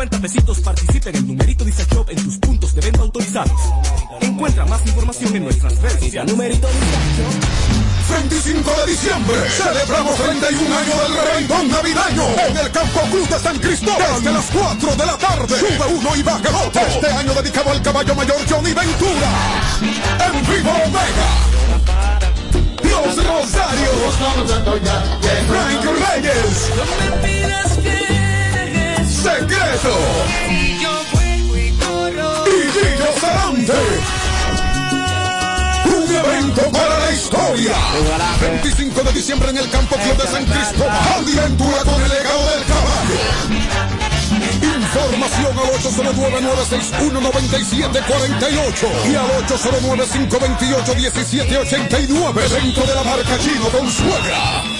50 pesitos participa en el numerito Dice Shop en tus puntos de venta autorizados. Encuentra más información en nuestras redes sociales. Numerito 25 de diciembre celebramos 31 años del reventón navideño en el Campo Cruz de San Cristóbal desde las 4 de la tarde. Sube uno y baja el otro. Este año dedicado al caballo mayor Johnny Ventura. En vivo Omega. Los Rosarios. Frank Reyes. Secreto. Y Gillo Sarante. Un evento para la historia. 25 de diciembre en el Campo Club de San Cristóbal. Aventura con el legado del caballo. Información al 809-961-9748 y al 809-528-1789 dentro de la marca Chino con suegra.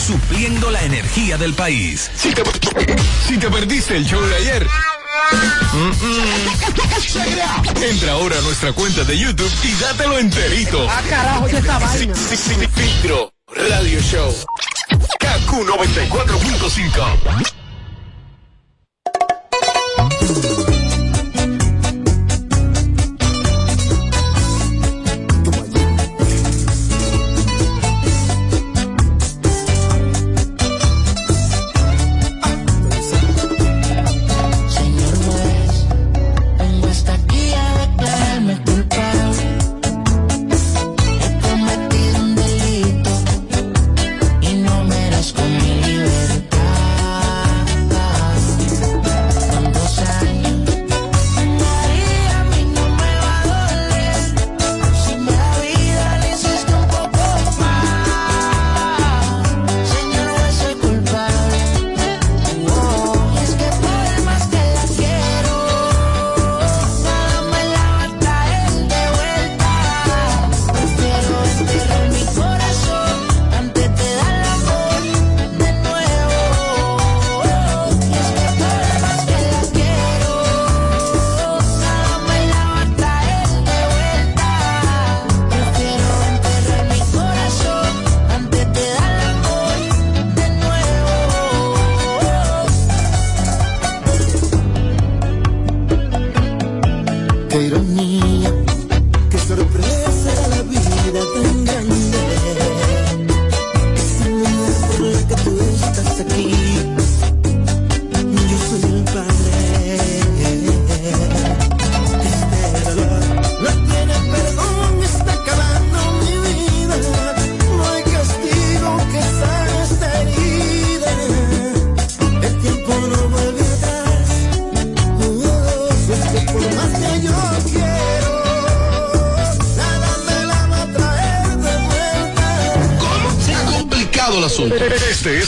supliendo la energía del país. Si te, si te perdiste el show de ayer. Entra ahora a nuestra cuenta de YouTube y dátelo enterito. Ah, carajo, ¿qué esta vaina? Filtro Radio Show. KQ 94.5.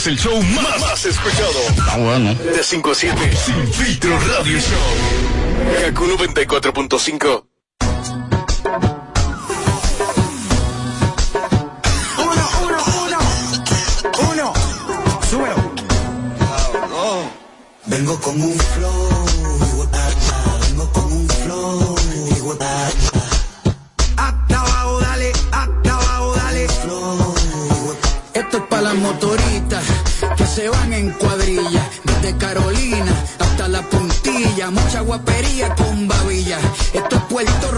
es el show más, más escuchado. Ah, bueno. De 5 a 7. Sin filtro radio show. Kaku 94.5. Mucha guapería con babilla. Esto es Puerto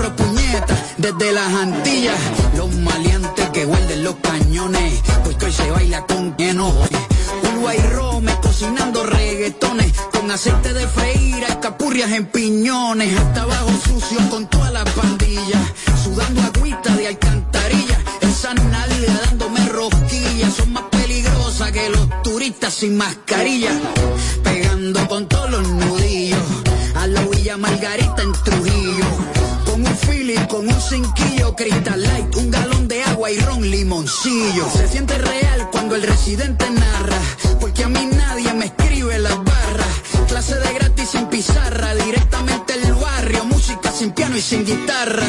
desde las Antillas. Los maleantes que huelden los cañones. Porque hoy se baila con lleno. Uruguay y Rome cocinando reggaetones. Con aceite de freír, capurrias en piñones. Hasta abajo sucio con toda la pandilla. Sudando agüita de alcantarilla. Esa nalga dándome rosquillas. Son más peligrosas que los turistas sin mascarilla. Pegando con todos los nudillos. un cinquillo, Crystal Light, un galón de agua y ron limoncillo. Se siente real cuando el residente narra, porque a mí nadie me escribe las barras. Clase de gratis sin pizarra, directamente el barrio, música sin piano y sin guitarra.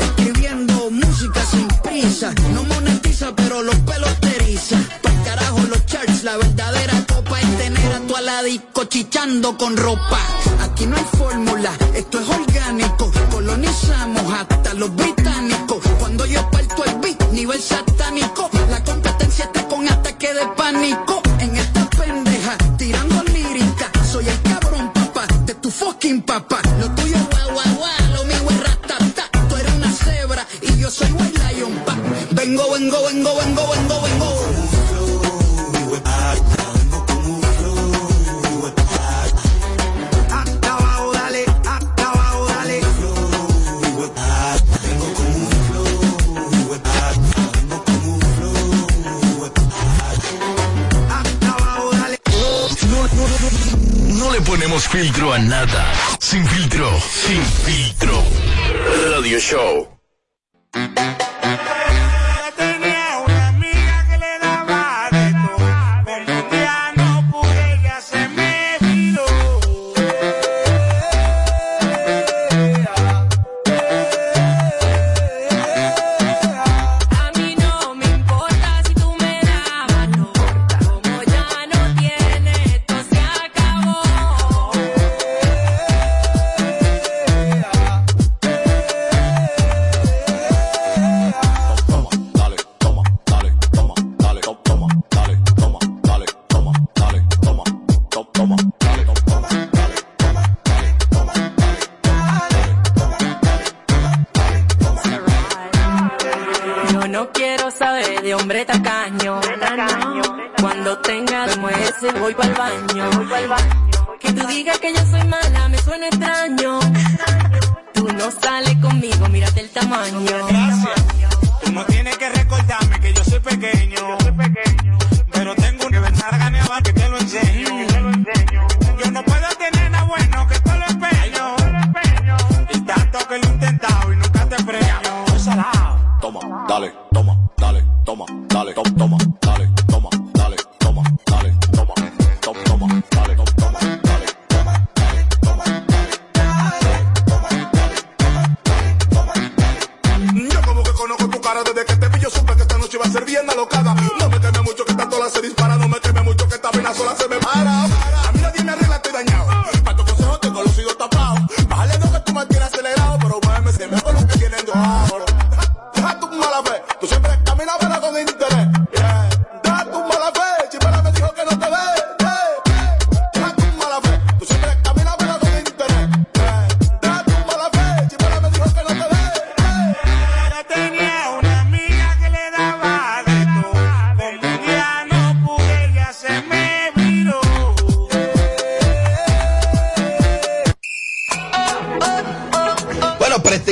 Escribiendo música sin prisa, no monetiza pero los pelos te eriza. Carajo los charts, la verdadera copa es tener a tu aladico chichando con ropa. Aquí no hay fórmula, esto es orgánico Colonizamos hasta los británicos. Filtro a nada. Sin filtro, sin filtro. Radio Show.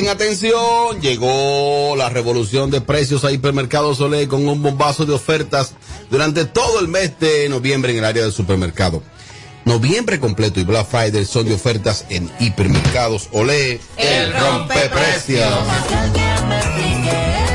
Atención, llegó la revolución de precios a Hipermercado Olé con un bombazo de ofertas durante todo el mes de noviembre en el área del supermercado. Noviembre completo y Black Friday son de ofertas en Hipermercados Olé. El rompe precios. ¿Qué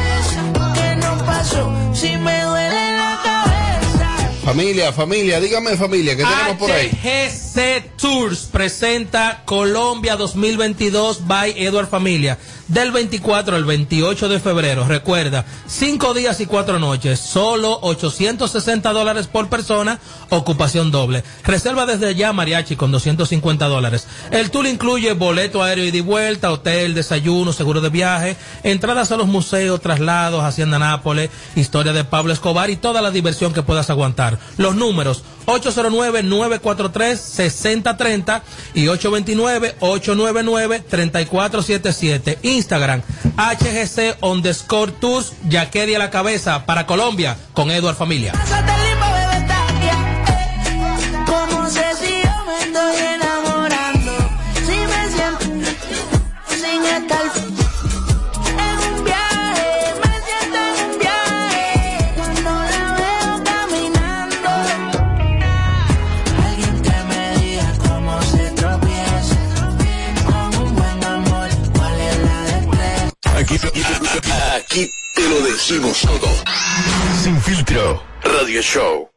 Familia, familia, dígame familia, ¿qué tenemos por ahí? HGC Tours presenta Colombia 2022 by Edward Familia del 24 al 28 de febrero. Recuerda, cinco días y cuatro noches, solo 860 dólares por persona, ocupación doble. Reserva desde ya mariachi con 250 dólares. El tour incluye boleto aéreo y de vuelta, hotel, desayuno, seguro de viaje, entradas a los museos, traslados, Hacienda Nápoles, historia de Pablo Escobar y toda la diversión que puedas aguantar. Los números 809-943-6030 y 829-899-3477. Instagram, HGC underscore tours, Yaqueria la cabeza para Colombia con Edward Familia. Aquí, te lo decimos todo. Sin filtro. Radio Show.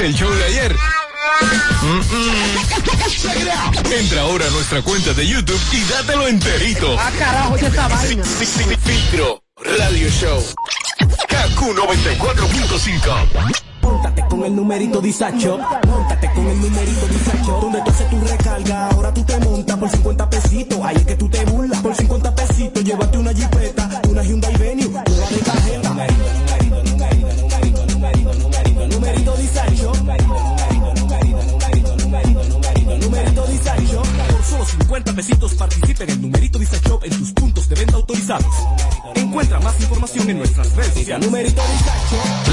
El show de ayer. mm, mm. Entra ahora a nuestra cuenta de YouTube y dátelo enterito. Ah, carajo, ¿qué esta vaina? Fi- fi- Filtro Radio Show. KQ 94.5. Póntate con el numerito Disacho. Póntate con el numerito Disacho. Donde tú haces tu recarga, ahora tú te montas por 50 pesitos. Ahí es que tú te burlas. Por 50 pesitos, llévate una jipeta, una Hyundai Venue, nueva de cajeta. Numerito, numerito, numerito, numerito, numerito, numerito, numerito Disacho. Numerito, numerito, numerito, numerito, numerito, numerito, numerito Disacho. Por solo 50 pesitos participa en el numerito Disacho en tus puntos de venta autorizados. Encuentra más información en nuestras redes sociales. Numerito Disacho.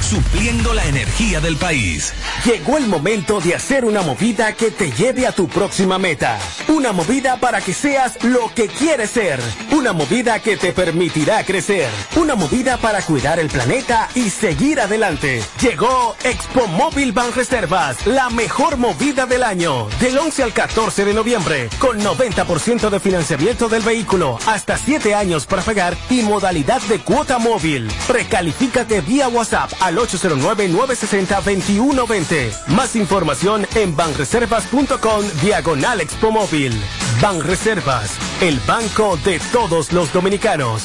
Supliendo la energía del país. Llegó el momento de hacer una movida que te lleve a tu próxima meta. Una movida para que seas lo que quieres ser. Una movida que te permitirá crecer. Una movida para cuidar el planeta y seguir adelante. Llegó Expo Móvil Ban Reservas, la mejor movida del año. Del 11 al 14 de noviembre, con 90% de financiamiento del vehículo, hasta 7 años para pagar y modalidad de cuota móvil. Precalifícate vía WhatsApp al 809-960-2120. Más información en banreservas.com diagonal Expo Móvil. Banreservas, el banco de todos los dominicanos.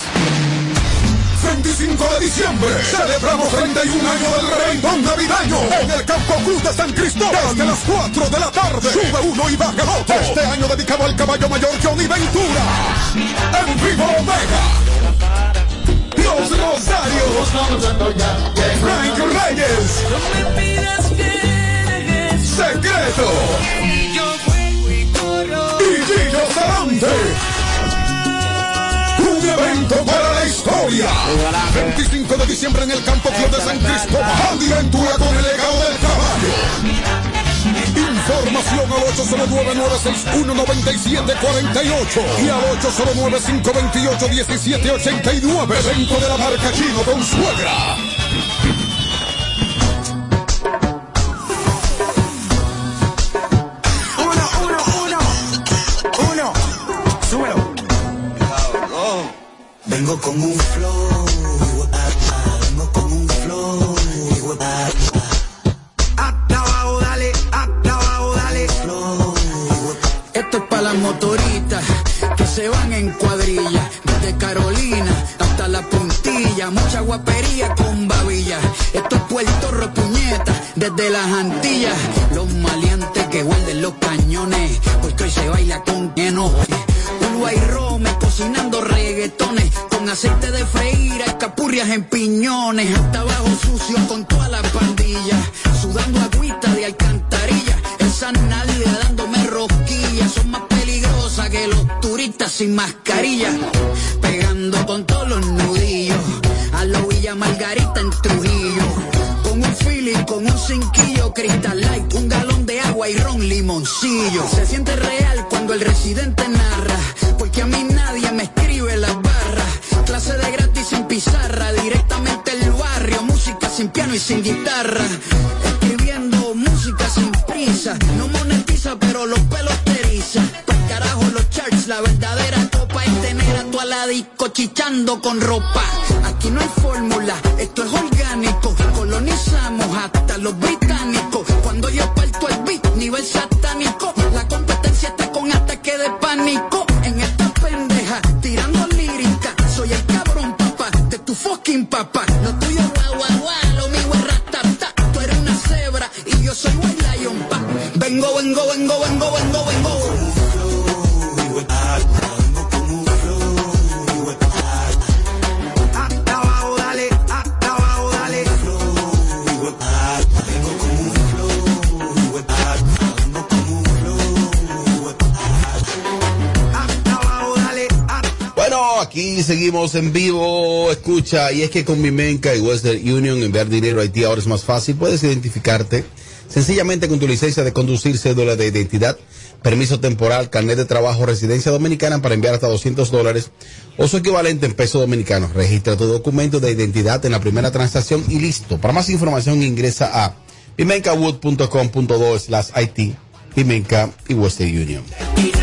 25 de diciembre celebramos 31 años del reventón navideño en el Campo Cruz de San Cristóbal desde las 4 de la tarde. Sube uno y baja otro. Este año dedicado al caballo mayor Johnny Ventura. En vivo Omega. Los Rosarios. Frank Reyes. Secreto. Y Gillo Sarante. Un evento para la historia. 25 de diciembre en el Campo Club de San Cristóbal. Con el legado del caballo. Información al 809-961-9748 y al 809-528-1789. Evento de la marca Chino con suegra. Uno, uno, uno. Uno. Súbelo. Vengo con un flow, en cuadrilla. Desde Carolina hasta la puntilla. Mucha guapería con babilla. Esto es Puerto desde las Antillas. Los maleantes que guarden los cañones. Porque hoy se baila con lleno. Uruguay Rome cocinando reggaetones. Con aceite de freír, escapurrias en piñones. Hasta abajo sucio con toda la pandilla. Sudando agüita de alcantarilla. Esa nadie dándome rosquillas. Son más que los turistas sin mascarilla. Pegando con todos los nudillos. A la Villa Margarita en Trujillo. Con un feeling, con un cinquillo, Crystal Light, un galón de agua y ron limoncillo. Se siente real cuando el residente narra, porque a mí nadie me escribe las barras. Clase de gratis sin pizarra, directamente el barrio, música sin piano y sin guitarra. Escribiendo música sin prisa, no monetiza pero los chichando con ropa. Aquí no hay fórmula, esto es en vivo. Escucha, y es que con Mimenca y Western Union enviar dinero a Haití ahora es más fácil. Puedes identificarte sencillamente con tu licencia de conducir, cédula de identidad, permiso temporal, carnet de trabajo, residencia dominicana para enviar hasta 200 dólares o su equivalente en pesos dominicanos. Registra tu documento de identidad en la primera transacción y listo. Para más información ingresa a pimencawood.com.do slash IT, Pimenca y Western Union.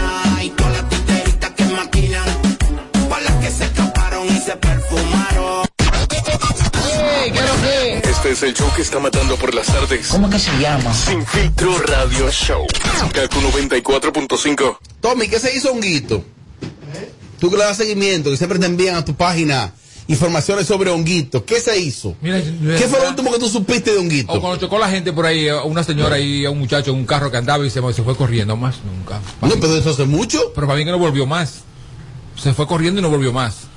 Este es el show que está matando por las tardes. ¿Cómo que se llama? Sin filtro radio show. Kaku 94.5. Tommy, ¿qué se hizo honguito? Tú que le das seguimiento, que siempre te envían a tu página informaciones sobre honguito. ¿Qué se hizo? Mira, ¿Qué fue lo último que tú supiste de honguito? O cuando chocó la gente por ahí, a una señora y a un muchacho en un carro que andaba y se, se fue corriendo más nunca. No, pero eso hace mucho. Pero para mí que no volvió más. Se fue corriendo y no volvió más.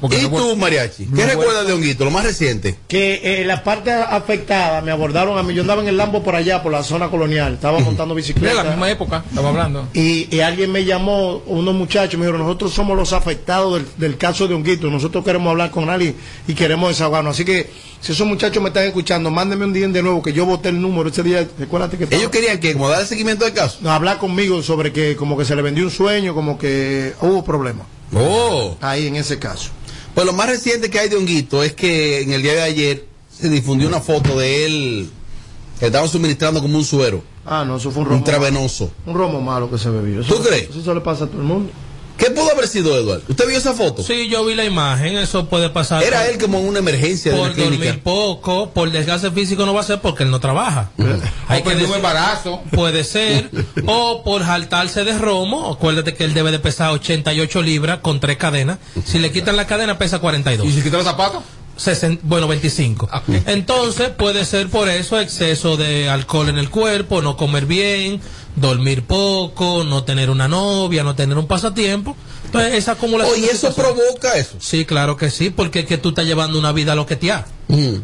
Porque ¿Y no tú, Mariachi? ¿Qué no recuerdas de honguito? Lo más reciente. que eh, la parte afectada me abordaron a mí. Yo andaba en el Lambo por allá, por la zona colonial. Estaba montando bicicleta. la misma época, estamos hablando. Y, y alguien me llamó, unos muchachos, me dijeron, nosotros somos los afectados del, del caso de Honguito, nosotros queremos hablar con alguien y queremos desahogarnos. Así que, si esos muchachos me están escuchando, mándenme un día de nuevo, que yo voté el número ese día, recuérdate que... Ellos querían que, como dar seguimiento al caso. No, hablar conmigo sobre que como que se le vendió un sueño, como que hubo problemas. Oh. Ahí en ese caso. Pues lo más reciente que hay de honguito es que en el día de ayer se difundió una foto de él que estaba suministrando como un suero Ah, no, eso fue un romo. intravenoso. Un romo malo que se bebió. Eso- ¿Tú crees? Eso le pasa a todo el mundo. ¿Qué pudo haber sido, Eduardo? ¿Usted vio esa foto? Sí, yo vi la imagen, eso puede pasar. Era por- él como en una emergencia de por la clínica. dormir poco, por desgaste físico no va a ser porque él no trabaja. Hay O por el decir- embarazo. Puede ser, o por jaltarse de romo, acuérdate que él debe de pesar 88 libras con tres cadenas. Si le quitan la cadena pesa 42. ¿Y si quita los zapatos? Sesen- bueno, 25. Entonces puede ser por eso exceso de alcohol en el cuerpo, no comer bien, dormir poco, no tener una novia, no tener un pasatiempo. Entonces esa acumulación. De eso provoca eso. Sí, claro que sí, porque es que tú estás llevando una vida a lo que te ha.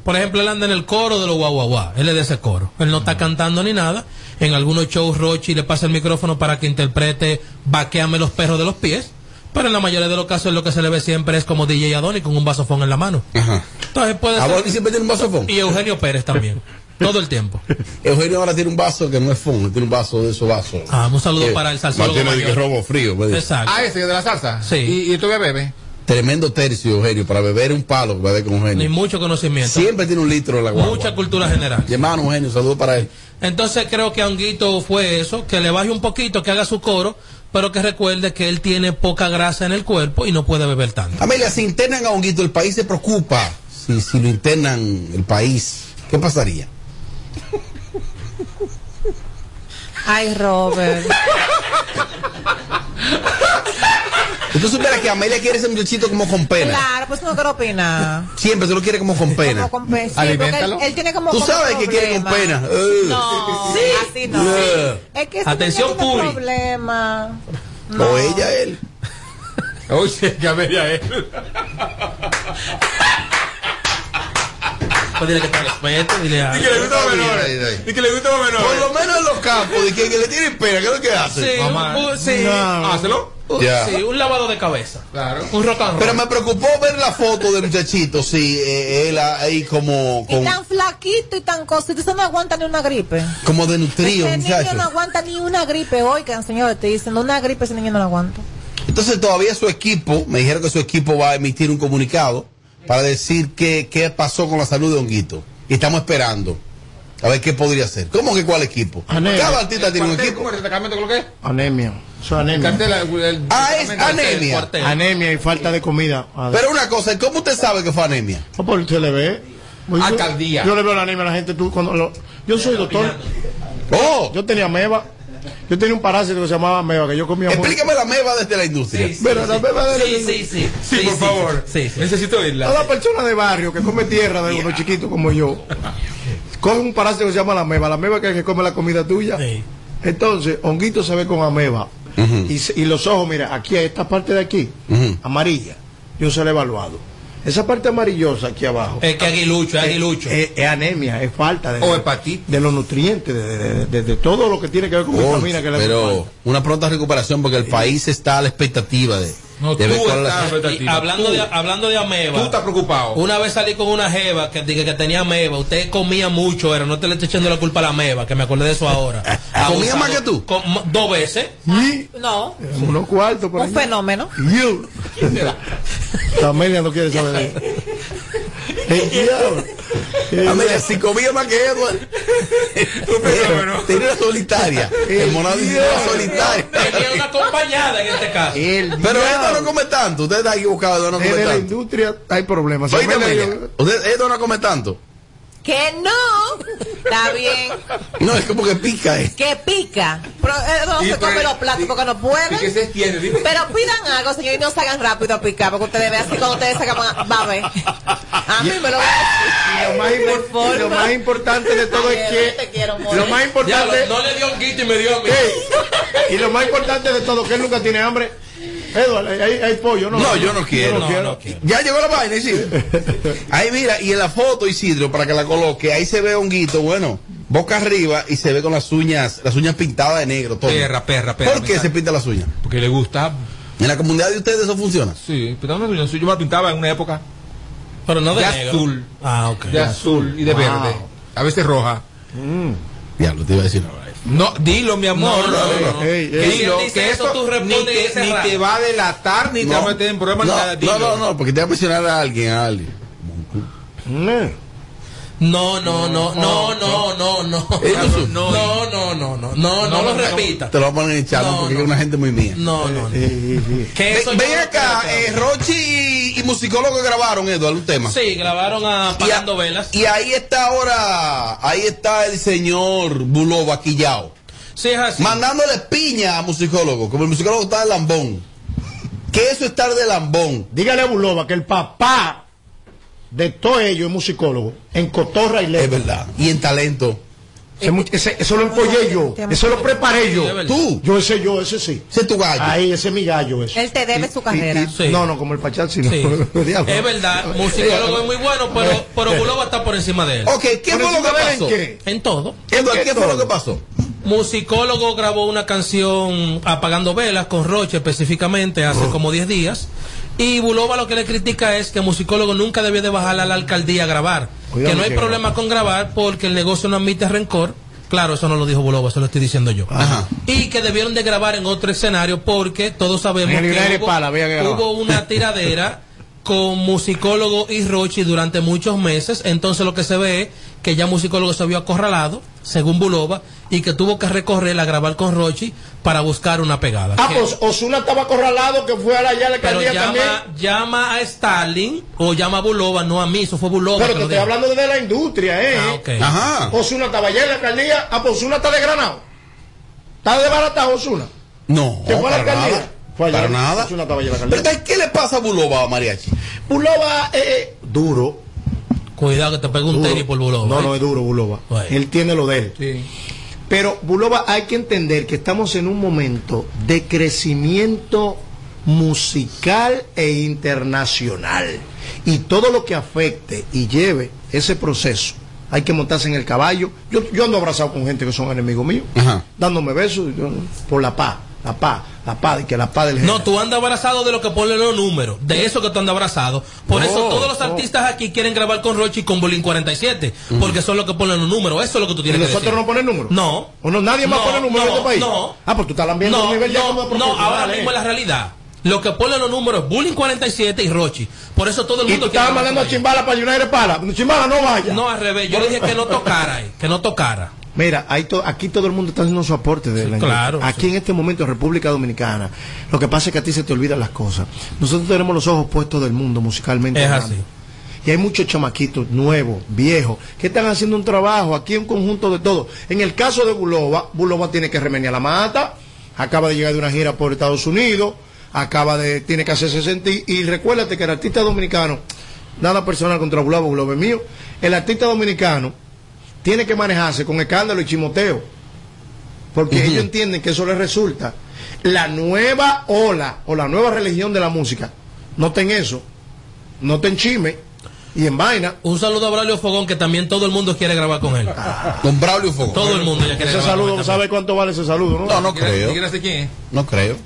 Por ejemplo, él anda en el coro de los guau guau guau. Él es de ese coro. Él no está cantando ni nada. En algunos shows, Rochi le pasa el micrófono para que interprete Vaqueame los perros de los pies. Pero en la mayoría de los casos lo que se le ve siempre es como DJ Adoni con un vasofón en la mano. Entonces puede ¿A ser- Bonnie siempre tiene un vasofón? Y Eugenio Pérez también. Todo el tiempo. Eugenio ahora tiene un vaso que no es fun, tiene un vaso de esos vasos. Ah, un saludo para el salsólogo que robo frío. me dice. Exacto. Ah, ese de la salsa. Sí. ¿Y, y tú ya bebes? Tremendo tercio, Eugenio, para beber un palo beber con Ni Eugenio. mucho conocimiento. Siempre tiene un litro de la guagua. Mucha cultura general. Y hermano Eugenio, saludo para él. Entonces creo que a Honguito fue eso, que le baje un poquito, que haga su coro, pero que recuerde que él tiene poca grasa en el cuerpo y no puede beber tanto. Amelia, si internan a Honguito, el país se preocupa. Si, si lo internan el país, ¿qué pasaría? Ay, Robert. Usted supiera que Amelia quiere ese muchachito como con pena. Claro, pues no quiero opinar. Siempre se lo quiere como con pena. Como con pe- sí, porque él, él tiene como Tú como sabes que quiere con problema. pena. Eh. No, Sí. así no. Eh. Es que Atención, Puri. problema. O ella, él. Oye, ya veía él. Pues dile que te dile. Y que le gusta a menores. Y que le gusta a menores. Por lo menos en los campos, de que, que le tienen pena, ¿qué es lo que hace? Sí, un- sí. Hácelo. Un- Ya. sí, un lavado de cabeza. Claro. Un rock and roll. Pero me preocupó ver la foto del muchachito, sí, eh, él ahí como, Y tan flaquito y tan cosito, eso no aguanta ni una gripe. como desnutrido, Ese niño muchacho. no aguanta ni una gripe, oigan, señores, te dicen, una gripe ese niño no la aguanta. Entonces todavía su equipo, me dijeron que su equipo va a emitir un comunicado para decir qué, qué pasó con la salud de Honguito. Y estamos esperando a ver qué podría hacer. ¿Cómo que cuál equipo? Anemia. Cada artista tiene un equipo. ¿Cómo es el? ¿Con lo que es? Anemia. Eso es anemia. Cartel, el- el- Ah, es anemia. Anemia y falta de comida. Pero una cosa, ¿cómo usted sabe que fue anemia? No, porque usted le ve. Pues yo- Alcaldía. Yo le veo la anemia a la gente. Tú, cuando lo- yo soy doctor. Oh, Yo tenía meba. Yo tenía un parásito que se llamaba meba, que yo comía muy- explícame la meba desde la industria. Pero la meba de Sí, sí, sí. Sí, por favor. Sí, sí. Necesito oírla. Toda persona de barrio que come tierra de unos chiquitos como yo, coge un parásito que se llama la meba. La meba que es el que come la comida tuya. Sí. Entonces, honguito se ve con ameba. Y, se- y los ojos, mira, aquí, esta parte de aquí, Ujú. amarilla, yo se la he evaluado. Esa parte amarillosa aquí abajo. Es que aguilucho, es aguilucho. Es, es anemia, es falta de, O hepatitis. de los nutrientes, de, de- de- de todo lo que tiene que ver con Oh, vitamina que le pero una pronta recuperación porque el país está a la expectativa de, No, de tú la- estás hablando, Tú- de, hablando de ameba. Tú estás preocupado. Una vez salí con una jeva que, dije que tenía ameba. Usted comía mucho, pero no te le estoy echando la culpa a la ameba, que me acordé de eso ahora. ¿Comía Abusado. más que tú? Dos veces. Y No, unos cuartos por un allá. fenómeno. Yo. La Amelia no quiere saber. El diablo. El Amelia, si comía más que Edward. Tenía una solitaria. El monado dice una solitaria. Tenía una acompañada en este caso. El Pero. Edward no come tanto. Usted está equivocado, Edward no come Desde la tanto. industria hay problemas. Oíste, Amelia- Amelia. Usted, Edward no come tanto. Que no, está bien, No, es como que pica, eh. que pica. Pero eh, no Y se come los platos porque no ¿Y qué pueden. se extiende? Dime. Pero pidan algo, señor, y no salgan rápido a picar, porque ustedes vean así cuando ustedes sacan, va a ver. A mí me lo van a Lo más, decir. impor- Por y lo más importante de todo Ay, es te que quiero, lo más Ya, importante no le dio un guito y me dio a mí. Ey, y lo más importante de todo que él nunca tiene hambre. Edward, hay, hay pollo, ¿no? No, yo no quiero. no, no quiero. Ya llegó la vaina, Isidro. Ahí mira, y en la foto, Isidro, para que la coloque, ahí se ve honguito, bueno, boca arriba y se ve con las uñas, las uñas pintadas de negro. Todo. Perra, perra, perra. ¿Por qué se pinta las uñas? Porque le gusta. En la comunidad de ustedes eso funciona. Sí, uñas. Yo me la pintaba en una época Pero no de, de negro. azul. Ah, ok. De azul y de Wow. verde. A veces roja. Diablo, te iba a decir. No, dilo, mi amor. No, no, no. Dilo, que eso, esto tú respondes ni, te, ni va a delatar, ni te va a meter en problemas, ni no, no, no, no, porque te va a mencionar a alguien, a alguien. Mm. No, no, no, no, no, no, no. No, no, no, no, no, no, no lo repita. Te lo voy a poner en el chat No, porque no. es una gente muy mía. No, no. Que Ven, acá, que- eh, Rochi y, musicólogo grabaron, Eduardo, un tema. Sí, grabaron a Apagando Velas. y ahí está ahora, ahí está el señor Bulova Quillao. Sí, es así. Mandándole piña a musicólogo, como el musicólogo está de lambón. ¿Qué es eso estar de lambón? Dígale a Bulova que el papá de todo ello es musicólogo. En Cotorra y Es Letra. verdad. Y en talento. Ese eso lo empollé yo. Eso lo preparé yo. es. Tú, Yo ese yo, ese sí. ese es tu gallo. Ahí, ese es mi gallo. Ese. Él te debe su carrera. Y- y- Sí. No, no, como el Pachá, sino. Sí. Diablo. Es verdad, musicólogo es muy bueno, pero, pero Bulova está por encima de él. Ok, ¿qué ¿Por fue lo que en pasó? qué? En todo. ¿qué ¿Qué fue lo que pasó? Musicólogo grabó una canción Apagando Velas con Roche específicamente hace como 10 días. Y Bulova lo que le critica es que Musicólogo nunca debió de bajar a la alcaldía a grabar. Cuidado que no hay que problema con grabar porque el negocio no admite rencor. Claro, eso no lo dijo Bulova, eso lo estoy diciendo yo. Ajá. Y que debieron de grabar en otro escenario porque todos sabemos que hubo, Pala, había que grabar. hubo una tiradera con musicólogo y Rochi durante muchos meses. Entonces lo que se ve es que ya musicólogo se vio acorralado, según Bulova, y que tuvo que recorrer a grabar con Rochi para buscar una pegada. Ah, Que- pues Osuna estaba acorralado, que fue a la, ya a la alcaldía también. llama, llama a Stalin o llama a Bulova, no a mí, eso fue Bulova. Pero que te lo estoy dijo. hablando desde la industria, ¿eh? Ah, ok. Ajá. Osuna estaba allá en la alcaldía. Ah, pues Osuna está desgranado. Está desbaratado Osuna. No, ¿Se fue a la para alcaldía? nada. Fue allá. Para nada. Osuna estaba allá en la Pero alcaldía. ¿qué le pasa a Bulova, Mariachi? Bulova, eh, eh, duro. Cuidado que te pegue un tenis por Bulova. No, ¿eh? no, es duro Bulova. Bueno. Él tiene lo de él. Sí. Pero Bulova, hay que entender que estamos en un momento de crecimiento musical e internacional. Y todo lo que afecte y lleve ese proceso, hay que montarse en el caballo. Yo, yo ando abrazado con gente que son enemigos míos, dándome besos por la paz, la paz, la paz, y que la paz del No, tú andas abrazado de lo que ponen los números, de eso que tú andas abrazado. Por No, eso todos los no. artistas aquí quieren grabar con Rochi y con Bolín 47, porque son los que ponen los números. Eso es lo que tú ¿Y tienes que nosotros decir. no ponemos números? No. ¿O no, nadie más No, pone números en este país? no. Ah, pues tú estás viendo No, el nivel ya como no, ahora ¿eh? mismo es la realidad. Lo que ponen los números es Bullying 47 y Rochi. Por eso todo el Y mundo tú estabas grabar mandando a. Chimbala para United Pala. Chimbala no vaya. No, al revés. Yo le dije que no tocara ahí, que no tocara. Mira, ahí to- aquí todo el mundo está haciendo su aporte de la claro. Aquí en este momento, en República Dominicana, lo que pasa es que a ti se te olvidan las cosas. Nosotros tenemos los ojos puestos del mundo musicalmente. Es hablando. así. Y hay muchos chamaquitos nuevos, viejos, que están haciendo un trabajo aquí, un conjunto de todo. En el caso de Bulova, Bulova tiene que remeniar la mata, acaba de llegar de una gira por Estados Unidos, acaba de, tiene que hacerse sentir. Y recuérdate que el artista dominicano, nada personal contra Bulova, Bulova es mío, el artista dominicano tiene que manejarse con escándalo y chimoteo. Porque ellos entienden que eso les resulta. La nueva ola o la nueva religión de la música. Noten eso. Noten chime y en vaina. Un saludo a Braulio Fogón, que también todo el mundo quiere grabar con él. Con Braulio Fogón. Todo el mundo ya quiere Ese grabar con él saludo, ¿sabe cuánto vale ese saludo? No, No, no creo. quién es? No creo.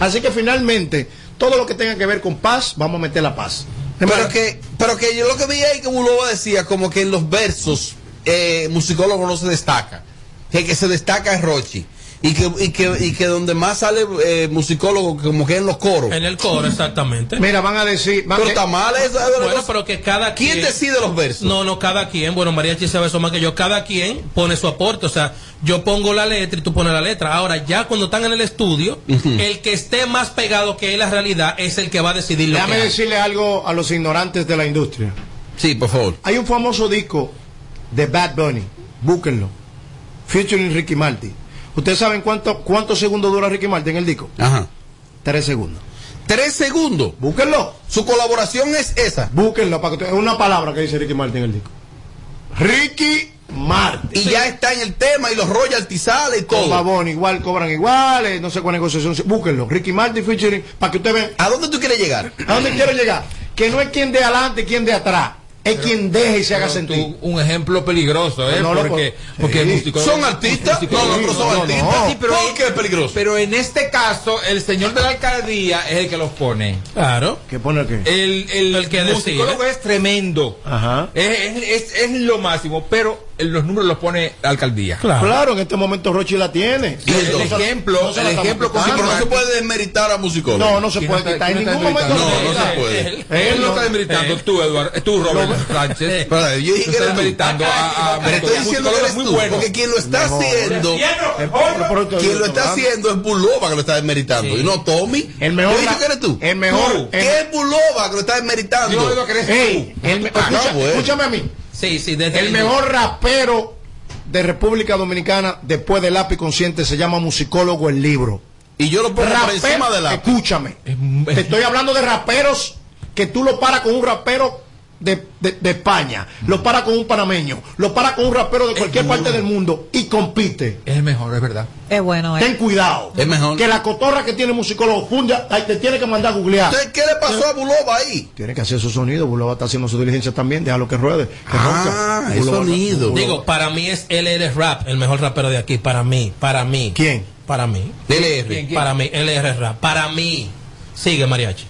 Así que finalmente, todo lo que tenga que ver con paz, vamos a meter la paz. Pero que, pero que yo lo que vi ahí que Bulova decía como que en los versos eh, musicólogo no se destaca. Que el que se destaca es Rochi. Y que, y que, y que donde más sale eh, musicólogo como que en los coros. En el coro, exactamente. Mira, van a decir. van Pero que- está mal eso. Bueno, pero que cada ¿Quién quien. decide los versos? No, no, cada quien. Bueno, María Chi sabe eso más que yo. Cada quien pone su aporte. O sea, yo pongo la letra y tú pones la letra. Ahora, ya cuando están en el estudio, el que esté más pegado que la realidad es el que va a decidir lo Déjame que decirle algo a los ignorantes de la industria. Sí, por favor. Hay un famoso disco de Bad Bunny, búsquenlo, featuring Ricky Martin. ¿Ustedes saben cuánto, cuántos segundos dura Ricky Martin en el disco? Ajá. Tres segundos. Tres segundos. Búsquenlo. Su colaboración es esa. Búsquenlo. Para que es una palabra que dice Ricky Martin en el disco. Ricky Martin. Y ya está en el tema y los royalties salen y Con todo. Babón, igual cobran iguales, no sé cuál negociación. Búsquenlo. Ricky Martin featuring, para que ustedes vean. ¿A dónde tú quieres llegar? ¿A dónde quiero llegar? Que no es quien de adelante, quien de atrás. Es quien deje y se haga Pero sentir. tú, un ejemplo peligroso, ¿eh? No lo porque, porque Sí. el ¿Son artistas? No, no, pero son no, no, artistas. no. Sí, pero, ¿Por qué es peligroso? pero en este caso, el señor de la alcaldía es el que los pone. Claro. ¿Qué pone qué? El, el, El que musicólogo decide. es tremendo. Ajá. Es, es, es, es lo máximo, pero los números los pone la alcaldía. Claro. Claro, en este momento Rochi la tiene. Y el, No se- ejemplo, no se el ejemplo con Sí, pero no se puede desmeritar a musicólogo. No, no se ¿Quién puede está- quitar. En ningún momento? No, no se puede. él- Él no no. está desmeritando, Eh. tú, Eduardo, tú, Robert Sánchez. Yo dije que Estás eres tú. desmeritando a, a- Pero estoy diciendo que eres muy tú, bueno. porque quien lo está Mejor. haciendo, quien lo está haciendo es Bulova que lo está desmeritando, y no Tommy. El mejor Yo dije que eres tú. el mejor- el- que es Bulova que lo está desmeritando. Yo digo que eres tú. el bueno. escúchame a mí. Sí, sí, desde El mejor rapero de República Dominicana después del lápiz consciente se llama musicólogo el libro. Y yo lo pongo por Rapero- encima de la. Escúchame. Te estoy hablando de raperos que tú lo paras con un rapero de, de- de España, lo paras con un panameño, lo paras con un rapero de cualquier parte del mundo y compite. Es el mejor, es verdad. Es bueno, Ten eh. cuidado. Es mejor. Que la cotorra que tiene musicólogo funda, ahí te tiene que mandar a googlear. ¿qué le pasó a Bulova ahí? Tiene que hacer su sonido, Bulova está haciendo su diligencia también, déjalo que ruede. Que Ah, ronca. el sonido. Digo, para mí es LR Rap, el mejor rapero de aquí. Para mí, para mí. ¿Quién? Para mí. DLR. Para mí, LR Rap. Para mí. Sigue, Mariachi.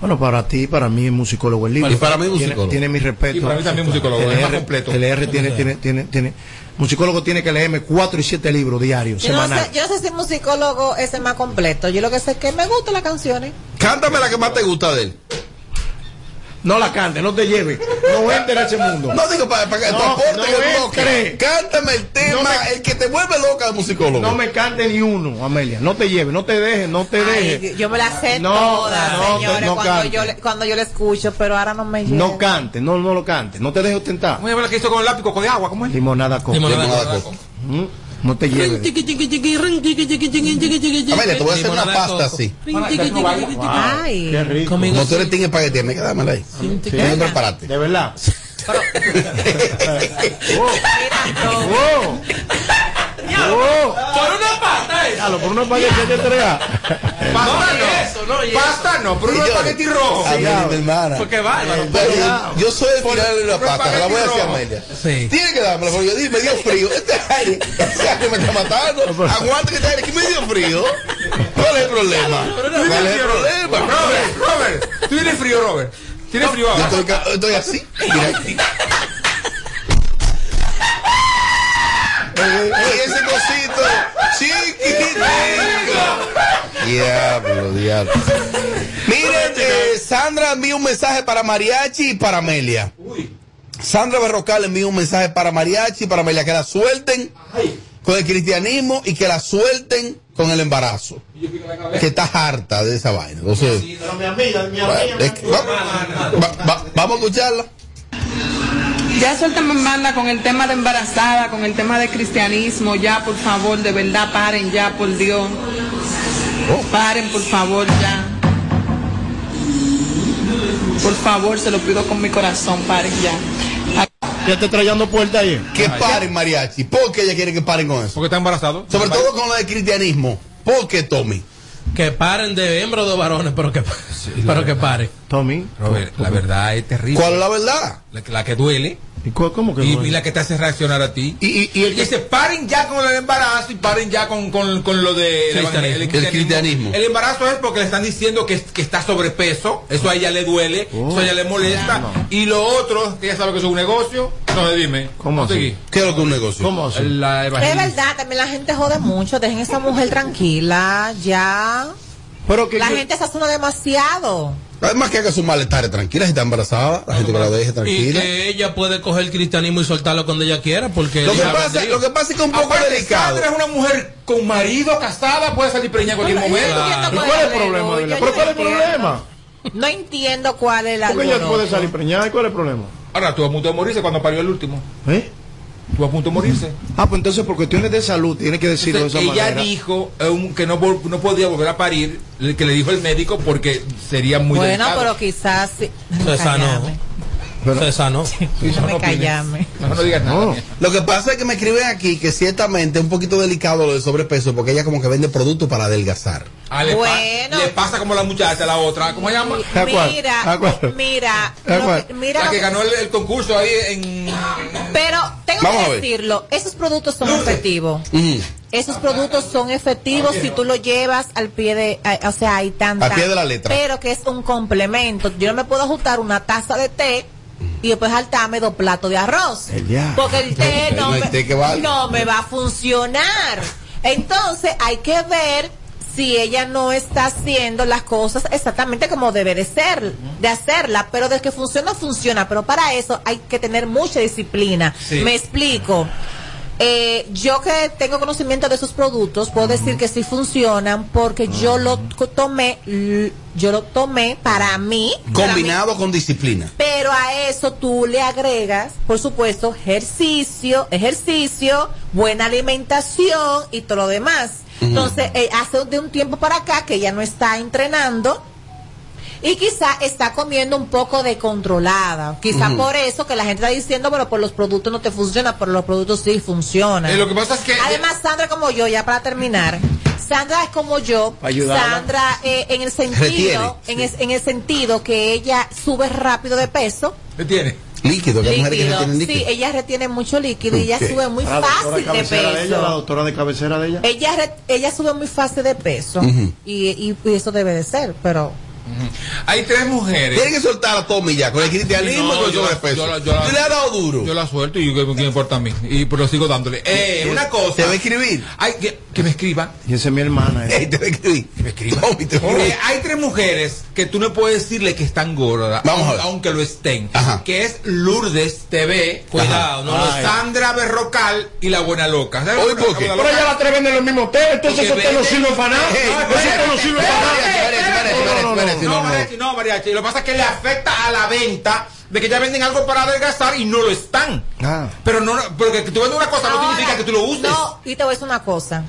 Bueno, para ti, para mí es musicólogo el libro. Y para mí es Tiene- musicólogo. Tiene, mi respeto. Y para mí también musicólogo, El es más R- completo. El R tiene, tiene, tiene, tiene, musicólogo tiene que leerme cuatro y siete libros diarios, Yo no, sé, yo no sé si el musicólogo es el más completo. Yo lo que sé es que me gustan las canciones. Cántame la que más te gusta de él. No la cante, no te lleve. No entre a ese mundo. No digo para, para que tu No, aporte no que tú que- Cántame el tema, No me- el que te vuelve loca de musicólogo. No me cante ni uno, Amelia. No te lleve, no te dejes, no te Ay, dejes. yo me la sé No, toda, no, señores, no cuando, cante. yo, le- cuando yo la escucho, pero ahora no me llega. No cante, no, no lo cante. No te dejes ostentar. ¿Cómo se llama la que hizo con el lápiz coco de agua? ¿Cómo es? Limonada con. Limonada Limonada con Coco. Mm, No te lleves. Amelia, te voy a hacer una pasta así. Ay. Qué rico. Como tú eres espagueti, me quedame ahí. Tienes que prepararte. De verdad. No. Wow. Oh. Por una pata, eso. Claro, por una paquete que te entrega. Pasta No, eso, no, eso. Pasta no, pero un espagueti rojo. Mi hermana. Porque bárbaro. Pero yo, yo soy el final de la por pasta, la voy a decir a Amelia. Sí. Tiene que dármela, porque yo dije, me dio frío. Este aire, este aire me está matando. Aguanta que este aire, que me dio frío. ¿Cuál es el problema? ¿Cuál es el problema? Robert, Robert, tú tienes frío, Robert. Tienes frío Yo ahora. estoy, estoy así. Mira Y ese cosito chiquitico. Diablo, diablo. Miren, eh, Sandra envía un mensaje para Mariachi y para Amelia. Sandra Berrocal envía un mensaje para Mariachi y para Amelia. Que la suelten con el cristianismo y que la suelten con el embarazo. Que está harta de esa vaina. Entonces, vamos a escucharla. Ya suéltame en banda con el tema de embarazada, con el tema de cristianismo, ya por favor, de verdad paren ya, por Dios. Paren, por favor, ya. Por favor, se lo pido con mi corazón, paren ya. Ya te trayendo puerta ahí. Que paren mariachi. ¿Por qué ella quiere que paren con eso? Porque está embarazado. Sobre todo con lo del cristianismo. ¿Por qué, Tommy? Que paren de hembros de varones, pero que, pero que paren. Tommy. Robert, la verdad es terrible. ¿Cuál es la verdad? La que duele. ¿Y cu- cómo que Y, no? y la que te hace reaccionar a ti. Y, y, y el que Dice, paren ya con el embarazo y paren ya con, con, con lo de Cristianismo. El cristianismo. El embarazo es porque le están diciendo que, que está sobrepeso, eso a ella le duele, eso a ella le molesta. Y lo otro, que ella sabe que es un negocio, entonces dime. ¿Cómo así? ¿Qué es lo que es un negocio? ¿Cómo así? La Es verdad, también la gente jode mucho. Dejen a esa mujer tranquila. Ya. Pero que La gente se asusta demasiado. Además que haga su malestar tranquila, si está embarazada, la gente que la deje Y tranquila. que ella puede coger el cristianismo y soltarlo cuando ella quiera, porque Lo que, pasa, lo que pasa es que es un poco Aparte, delicado. Sandra es una mujer con marido, casada, puede salir preñada en cualquier momento. ¿Y cuál es el problema? Adela? ¿Pero cuál es el problema? No entiendo cuál es el Porque ella puede salir preñada. ¿Y cuál es el problema? Ahora, tú a punto de morirse cuando parió el último. ¿Eh? Tú a punto de morirse. Ah, pues entonces por cuestiones de salud tiene que decirlo de esa Entonces, ella manera. dijo eh, un- que no, no podía volver a parir, que le dijo el médico porque sería muy Bueno, delicado. pero quizás sí. Se Se sanó. Déjame callarme. Mejor no digas nada. No. Lo que pasa es que me escriben aquí que ciertamente es un poquito delicado lo del sobrepeso porque ella como que vende productos para adelgazar. Ah, le, pa- Bueno. le pasa como la muchacha, la otra, ¿cómo se llama? Mira, mira, mira La que ganó el, el concurso ahí en... pero tengo Vamos que decirlo, esos productos son efectivos. Esos productos son efectivos si tú lo llevas al pie de, o sea, hay tanta. Al pie de la letra. Pero que es un complemento. Yo no me puedo ajustar una taza de té y después saltarme dos platos de arroz. Diablo. Porque el té no, me, té que valga. no me va a funcionar. Entonces hay que ver si ella no está haciendo las cosas exactamente como debe de ser, de hacerla, pero de que funciona, funciona, pero para eso hay que tener mucha disciplina. Sí. Me explico. Eh, yo que tengo conocimiento de esos productos, puedo decir que sí funcionan porque yo lo tomé, yo lo tomé para mí. para mí, Combinado con disciplina. pero a eso tú le agregas, por supuesto, ejercicio, ejercicio, buena alimentación y todo lo demás. Entonces, eh, hace de un tiempo para acá que ella no está entrenando y quizá está comiendo un poco de controlada. Quizá por eso que la gente está diciendo, bueno, por los productos no te funciona, pero los productos sí funcionan. Eh, lo que pasa es que... Además, Sandra como yo, ya para terminar, Sandra es como yo. Sandra, eh, en el sentido, en, es- en el sentido que ella sube rápido de peso. ¿Qué tiene? Líquido, que que Líquido. Sí, ella retiene mucho líquido y ella sube muy Ah, la fácil de de ella, la peso. doctora de cabecera de ella. Ella, re- ella sube muy fácil de peso y- y eso debe de ser, pero Hay tres mujeres. Tienen que soltar a Tommy ya con el cristianismo y con el yo la- sobrepeso. yo la- yo la- Tú le has dado duro. Yo la suelto y yo, ¿qué me importa a mí? Y pero sigo dándole. Eh, una cosa. Te va a escribir. Hay que, que me escriba. Y esa es mi hermana. eh. Ey, te va a escribir. Que me escriba. Tommy, te a. Eh, hay tres mujeres que tú no puedes decirle que están gordas, Vamos a aun- ver. aunque lo estén. Ajá. Que es Lourdes TV, Cuidado, no Ay. Sandra Berrocal y la Buena Loca. ¿Sabes Oye, la ¿por qué? Pero Loca? ella la tres venden los mismos té, entonces esos té no sirven para nada. Ey, Esos té no sirven para nada. Espérate, No, no, mariachi, no, mariachi. Lo que pasa es que le afecta a la venta de que ya venden algo para adelgazar y no lo están. Ah. Pero no, porque que tú vendes una cosa no significa que tú lo uses. No, y te voy a decir una cosa.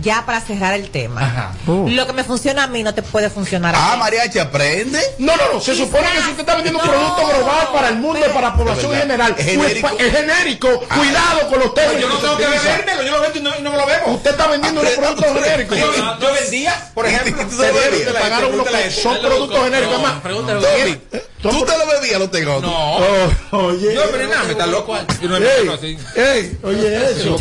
Ya para cerrar el tema. Ajá. Lo que me funciona a mí no te puede funcionar a Ah, ti. mariachi, aprende. No, no, no. Se supone que si usted está vendiendo un No, producto global para el mundo y para la población en general, Es genérico. pues, es genérico. Cuidado con los términos. Pues yo no tengo que bebérmelo, yo lo vendo y no, y no me lo bebo. Usted está vendiendo unos productos genéricos. Yo, yo vendía, por ejemplo, te pagaron unos que son productos genéricos. No, Tú te lo bebías, lo tengo. No. Oh, oye. No, pero nada, me está loco. Yo no he Ey, visto así. ey, oye eso.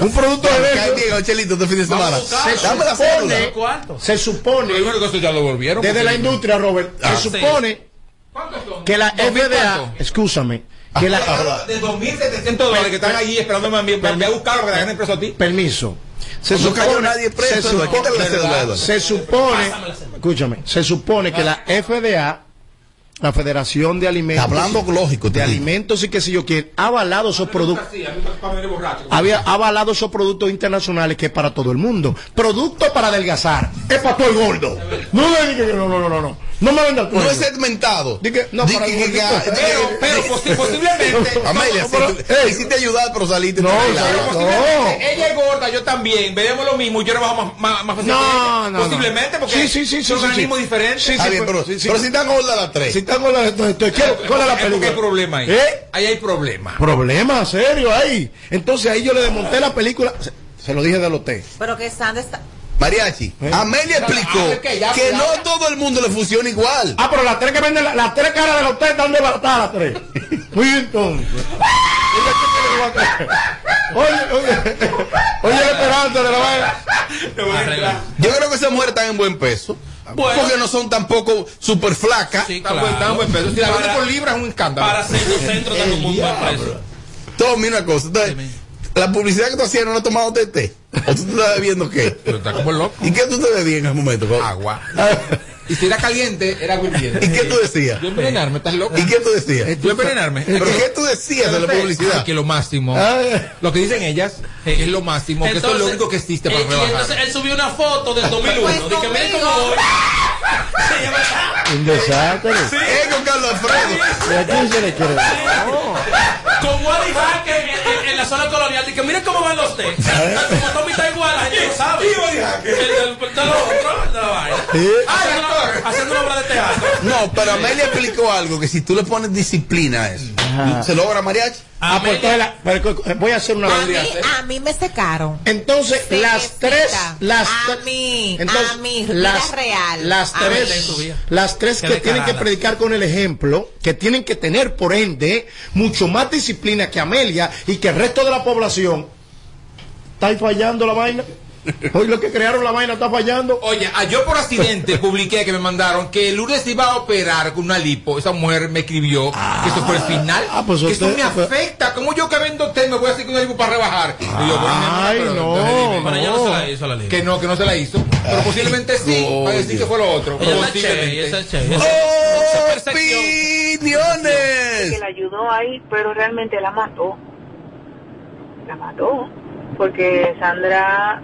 Un producto Cae genérico. bien, Chelito, este fin de semana. Se Dame la cédula. supone, ¿Cuánto? se supone, Primero que eso ya lo volvieron. desde la industria, Robert, Ah, se supone ¿Cuántos son? que la ¿Dos mil FDA, escúchame, que la, De 2.700 dólares que están allí esperándome a mí, me voy a buscar lo que te hagan preso a ti. permiso. Se No cayó nadie preso, se supone, la se supone, escúchame, se supone que la FDA, la Federación de Alimentos, hablando lógico, de alimentos y qué sé yo quién, ha avalado esos productos. Había ha avalado esos productos internacionales que es para todo el mundo. Producto para adelgazar. Es para todo el gordo. No que no, no, no, no, no. Me venga el No es segmentado. Di que- no, Di para que- Pero, pero posi- posiblemente. Amelia, No, si ayudar, pero saliste. No. Pero no. posiblemente ella es gorda, yo también, veremos lo mismo y yo le bajo más, más, más fácil No, no, Posiblemente, porque Sí, sí, sí, son sí, organismos sí. diferentes. Sí, bien, pero- sí, sí. pero si están gordas las tres. Si están con la esto, esto, ¿qué- ¿cuál es la película? hay problema ahí. ¿Eh? Ahí hay problema. Problema serio ahí. Entonces ahí yo le desmonté la película. Se, se lo dije del hotel. Pero que Sandra está. Mariachi, ¿Eh? Amelia explicó Ah, ya, que ya, no ya. todo el mundo le funciona igual. Ah, pero las tres que venden, la- las tres caras del hotel están desbaratadas las tres. Muy bien, entonces. Oye, oye, oye, la esperanza de la vaina. Yo creo que esas mujeres están en buen peso. Bueno. porque no son tampoco super flacas. Sí, claro. buen, está buen peso. Si la venden por libra es un escándalo. Para centro, centro está un buen precio. Tommy, una cosa. Entonces, la publicidad que tú hacías no la has tomado de té. ¿O tú te estás bebiendo qué? Pero está como loco. ¿Y qué tú te bebías en ese momento? Agua. Y si era caliente, era hirviendo. ¿Y qué tú decías? Yo envenenarme, ¿estás loco? ¿Y qué tú decías? Yo envenenarme. ¿Pero qué tú decías de la publicidad? Ay, que lo máximo. Ah. Lo que dicen ellas es lo máximo, que esto es lo único que existe para eh, y rebajar. entonces él subió una foto del 2001. Pues Dice, miren conmigo. cómo voy. Un desastre. Es con Carlos Alfredo. ¿Y a quién se le quiere? Con Wally Hacker en, la zona colonial. Dice, miren cómo van los test. Como Tommy está igual, la gente lo sabe. Haciendo una obra de teatro. No, pero Amelia explicó algo que si tú le pones disciplina a eso, ¿se logra mariachi? Ah, pues entonces la- voy a hacer una A mí, a mí me secaron. Entonces, las tres, las a mí, entonces, a mí, las, real. las A mí. tres, las tres que tienen que predicar con el ejemplo, que tienen que tener, por ende, mucho más disciplina que Amelia y que el resto de la población. ¿Está fallando la vaina? Hoy lo que crearon la vaina está fallando. Oye, ah, yo por accidente publiqué que me mandaron que Lourdes iba a operar con una lipo. Esa mujer me escribió que eso fue el final. Ah, pues que eso usted- me afecta. ¿Cómo yo que vendo té me voy a hacer con una lipo para rebajar? Y yo, Ay, pero- no, dime. Pero ella no se la hizo la liga. Que no, que no se la hizo. Pero posiblemente sí. Para decir que fue lo otro. Ella chévere, Posiblemente. está chévere. Oh, ¡Opiniones! que la ayudó ahí, pero realmente la mató. La mató. Porque Sandra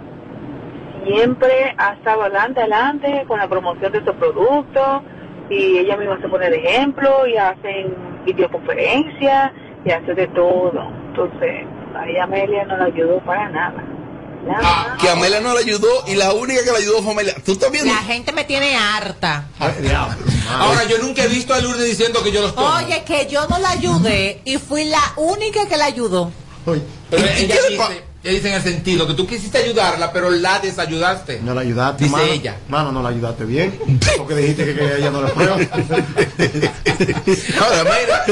siempre ha estado adelante, adelante con la promoción de estos productos y ella misma se pone de ejemplo y hacen videoconferencias y hace de todo. Entonces, ahí Amelia no la ayudó para nada. Nada. Que Amelia no le ayudó y la única que le ayudó fue Amelia. ¿Tú estás viendo? La gente me tiene harta. Ahora, yo nunca he visto a Lourdes diciendo que yo los tomo. Oye, que yo no la ayudé y fui la única que la ayudó. Pero ella dice, dice en el sentido que tú quisiste ayudarla, pero la desayudaste. No la ayudaste, Dice mano. ella. Mano, no la ayudaste bien. Porque dijiste que, que ella no la prueba. Ahora, mira,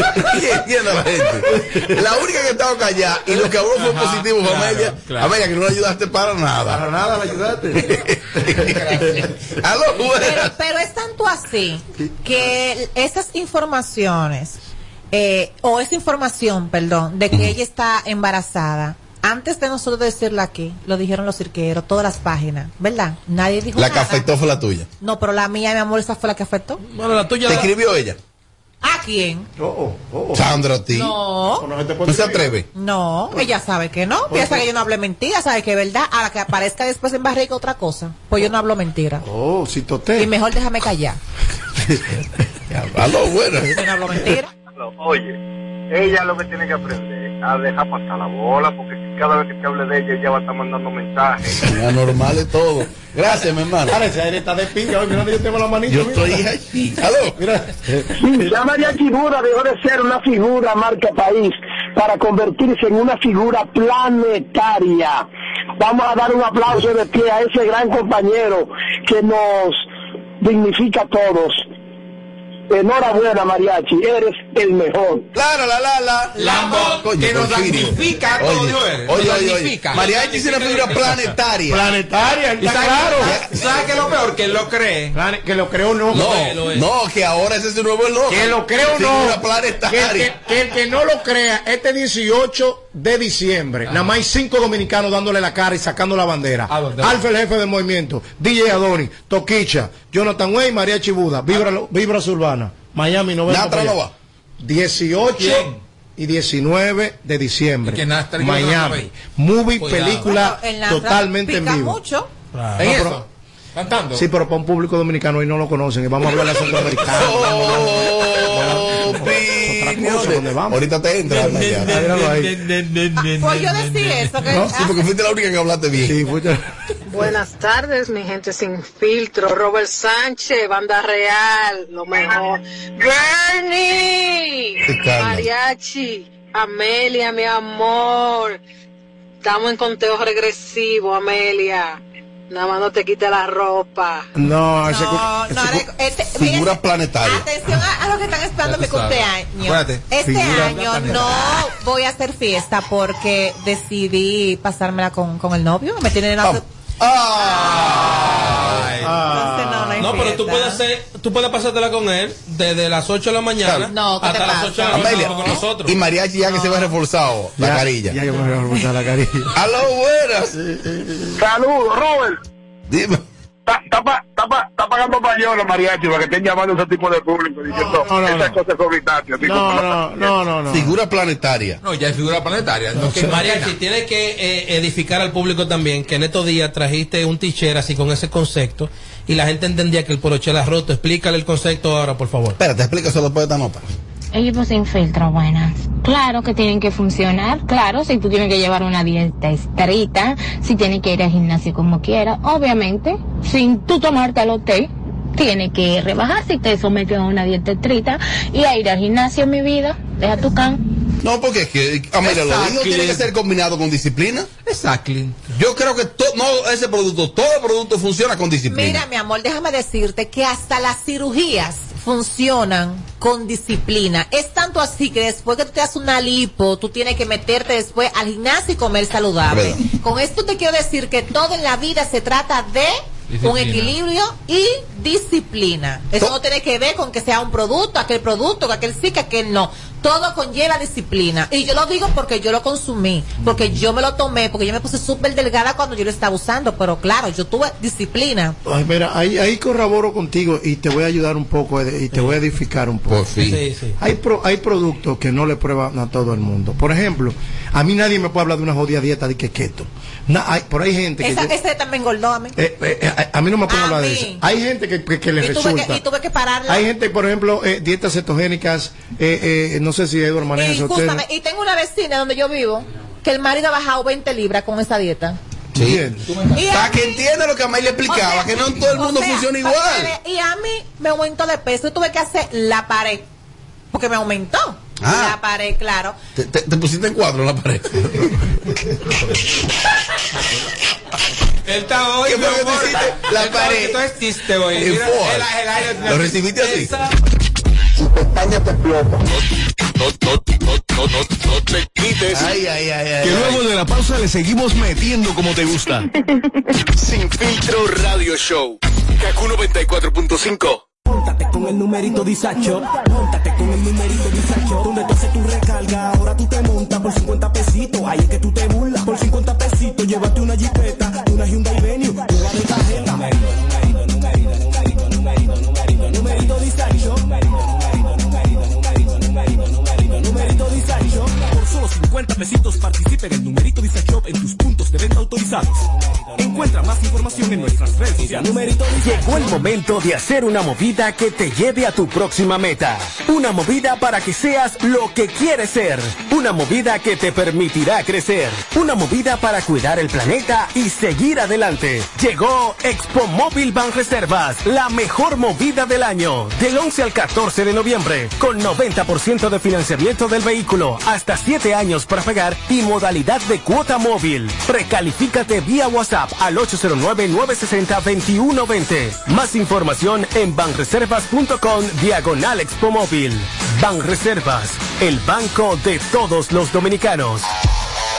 entiende la gente. La única que estaba callada y lo que habló fue Ajá, positivo fue claro, Amelia. claro. Amelia, que no la ayudaste para nada. Para nada la ayudaste. Aló, Pero, pero es tanto así que esas informaciones, eh, o esa información, perdón, de que ella está embarazada, antes de nosotros decirlo aquí, lo dijeron los cirqueros, todas las páginas, ¿verdad? Nadie dijo La que nada. afectó fue la tuya. No, pero la mía, mi amor, esa fue la que afectó. Bueno, la tuya. ¿Te escribió ella? ¿A quién? Oh, oh, oh. Sandra, a ti. No. No te puedo ¿No se atreve? No, ella sabe que no. Piensa que yo no hablé mentira, sabe que es verdad. A la que aparezca después en barriga otra cosa. Pues yo no hablo mentira. Oh, si toté. Y mejor déjame callar. Aló, buenas. Yo no hablo mentira. Oye, ella lo que tiene que aprender es a dejar pasar la bola, porque si cada vez que te hable de ella, ella va a estar mandando mensajes. Anormal es todo. Gracias, mi hermano. Ese aire está de pinga. Hoy, mira, yo tengo la manita. Yo mira. estoy aquí. Aló. Mira. La María Chibura dejó de ser una figura marca país para convertirse en una figura planetaria. Vamos a dar un aplauso de pie a ese gran compañero que nos dignifica a todos. Enhorabuena, Mariachi, eres el mejor. Claro, la la la. Lambo, que nos magnifica Oye, oye, oye. Mariachi es una figura planetaria. Planetaria, ¿Y está claro. ¿Sabe qué es lo peor? Que él lo cree. Plane- Que lo creo no. No, no, que ahora ese es su nuevo eslogan. Que lo creo o no. Figura Que, planetaria. que- que el que no lo crea, este 18 de diciembre, nada más hay cinco dominicanos dándole la cara y sacando la bandera. Alfa, el jefe del movimiento, DJ Adoni, Toquicha, Jonathan Way, María Chibuda, Vibra, Vibra Urbana, Miami 90. Natra para no allá. va. 18 ¿Quién? y 19 de diciembre. ¿Y que y Miami. Movie, Cuidado. película Bueno, totalmente en pica vivo. mucho. ¿En No, eso? pero- Cantando. Sí, pero para un público dominicano hoy no lo conocen y vamos a hablar de centroamericano. Opiniones. ¿Dónde vamos? Ahorita te entra. Ana, ya. Míralo ahí. Pues yo decía eso. Que, No, Sí, porque fuiste la única que hablaste bien. Sí, fuiste- Buenas tardes, mi gente sin filtro. Robert Sánchez, Banda Real, lo mejor. Bernie. Mariachi, Amelia, mi amor. Estamos en conteo regresivo, Amelia. Nada más no te quite la ropa. No, ese, No, ese- no, ahora- este, Figura planetaria. Atención a, a los que están esperando mi cumpleaños. Acuérdate. Este año planetaria. no voy a hacer fiesta porque decidí pasármela con, con el novio. Me tienen Ay. Entonces, no, no No, pero tú puedes hacer, tú puedes pasártela con él desde las 8 de la mañana No, ¿qué te hasta las pasa? 8 de la mañana Amelia, con nosotros. y mariachi ya que se ve reforzado la ya- carilla. Ya yo me voy a reportar la carilla. Aló, buenas. Saludos, Robert. Dime. Está, está, pa- está, pa- está pagando payola, mariachi, para que estén llamando a ese tipo de público diciendo no, no, esas no. cosas son así como No, no, no, no, no. Figura planetaria. No, ya es figura planetaria. No, Que Mariachi, tiene que eh, edificar al público también que en estos días trajiste un t-shirt así con ese concepto y la gente entendía que el poroche era roto. Explícale el concepto ahora, por favor. Espérate, explícaselo después de esta nota. Equipo sin filtro, buenas. Claro que tienen que funcionar, claro, si tú tienes que llevar una dieta estricta, si tienes que ir al gimnasio como quieras, obviamente, sin tú tomarte el té, tienes que rebajar si te sometes a una dieta estricta y a ir al gimnasio, mi vida, deja tu can. No, porque es que, Amelia, lo dijo, Exactly. tiene que ser combinado con disciplina. Exactly. Yo creo que to- no ese producto, todo producto funciona con disciplina. Mira, mi amor, déjame decirte que hasta las cirugías funcionan con disciplina. Es tanto así que después que tú te haces una lipo, tú tienes que meterte después al gimnasio y comer saludable. Verdad. Con esto te quiero decir que todo en la vida se trata de un Disciplina. equilibrio y disciplina. Eso no tiene que ver con que sea un producto, aquel producto, que aquel sí, que aquel no. Todo conlleva disciplina. Y yo lo digo porque yo lo consumí, porque yo me lo tomé, porque yo me puse súper delgada cuando yo lo estaba usando. Pero claro, yo tuve disciplina. Ay, mira, ahí, ahí corroboro contigo y te voy a ayudar un poco eh, y te voy a edificar un poco. Por fin. Sí, sí. Hay, pro- hay productos que no le prueban a todo el mundo. Por ejemplo, a mí nadie me puede hablar de una jodida dieta de que keto. Na- hay, por ahí gente que... Esa, yo- ese también engordó a mí. eh, eh, eh, a, a mí no me pueden A hablar de eso. Hay gente que, que, que le y, tuve resulta. que, y tuve que pararla. Hay gente, por ejemplo, eh, dietas cetogénicas, eh, eh, no sé si Eduardo maneja y, eso. usted, ¿no? justamente- y tengo una vecina donde yo vivo que el marido ha bajado 20 libras con esa dieta. Sí. Y a Para mí- que entienda lo que Amelia explicaba, o sea, que no todo el o mundo sea, funciona igual. Y a mí me aumentó de peso y tuve que hacer la pared. Porque me aumentó. Ah. La pared, claro. Te, te- te pusiste en cuatro en la pared. Él está hoy, ¿Qué fue mi que tú amor. hiciste? La pared. Tú es chiste hoy. Mira, el- Lo recibiste así. No, no, no, no te quites. Ay, ay, ay, ay. Que ay. luego de la pausa le seguimos metiendo como te gusta. Sin filtro radio show. Kaku 94.5. Móntate con el numerito disacho. Móntate con el numerito disacho. Donde tú haces tu recarga, ahora tú te montas por 50 pesitos. Ahí es que tú te burlas. Por 50 pesitos, llévate una jipeta, 50 pesitos participa en el numerito disacho en tus puntos de venta autorizados. Encuentra más información en nuestras redes sociales. Llegó el momento de hacer una movida que te lleve a tu próxima meta. Una movida para que seas lo que quieres ser. Una movida que te permitirá crecer. Una movida para cuidar el planeta y seguir adelante. Llegó Expo Móvil Ban Reservas, la mejor movida del año. Del 11 al 14 de noviembre, con 90% de financiamiento del vehículo, hasta 7 años para pagar y modalidad de cuota móvil. Precalifícate vía WhatsApp al 809-960-2120. Más información en banreservas.com diagonal Expo Móvil. Banreservas, el banco de todos los dominicanos.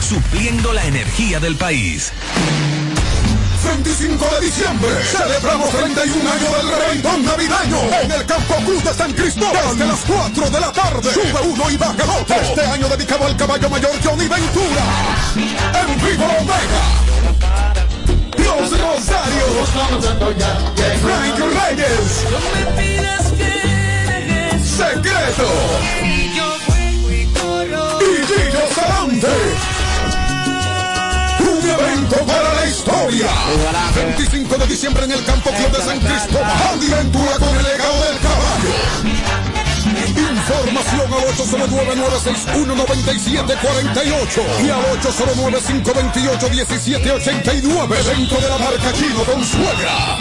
supliendo la energía del país. 25 de diciembre celebramos 31 años del reventón navideño en el Campo Cruz de San Cristóbal desde las 4 de la tarde. Sube uno y baja el otro. Este año dedicado al caballo mayor Johnny Ventura. En vivo Omega. Los Rosarios. Frank Reyes. Secreto. Un evento para la historia. 25 de diciembre en el Campo Club de San Cristóbal. Andy Ventura con el legado del caballo. Información al 809-961-9748 y al 809-528-1789 dentro de la marca Chino con suegra.